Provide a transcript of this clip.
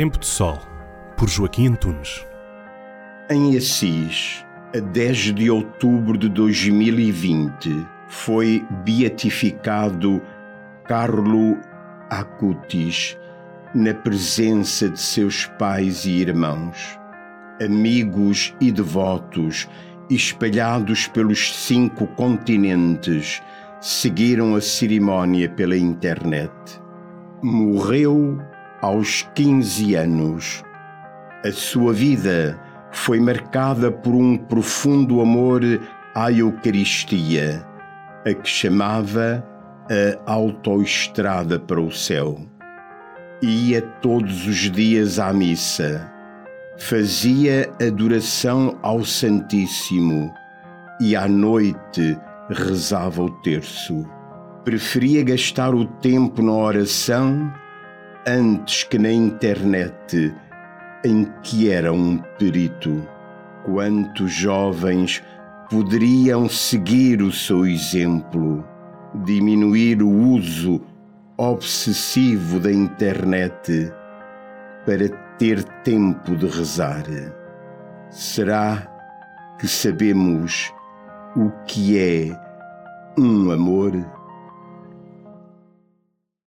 Tempo de Sol, por Joaquim Antunes. Em Assis, a 10 de outubro de 2020, foi beatificado Carlo Acutis na presença de seus pais e irmãos, amigos e devotos espalhados pelos cinco continentes seguiram a cerimónia pela internet. Morreu aos 15 anos. A sua vida foi marcada por um profundo amor à Eucaristia, a que chamava a autoestrada para o céu. Ia todos os dias à missa, fazia adoração ao Santíssimo e à noite rezava o terço. Preferia gastar o tempo na oração antes que na internet, em que era um perito. Quantos jovens poderiam seguir o seu exemplo, diminuir o uso obsessivo da internet para ter tempo de rezar? Será que sabemos o que é um amor?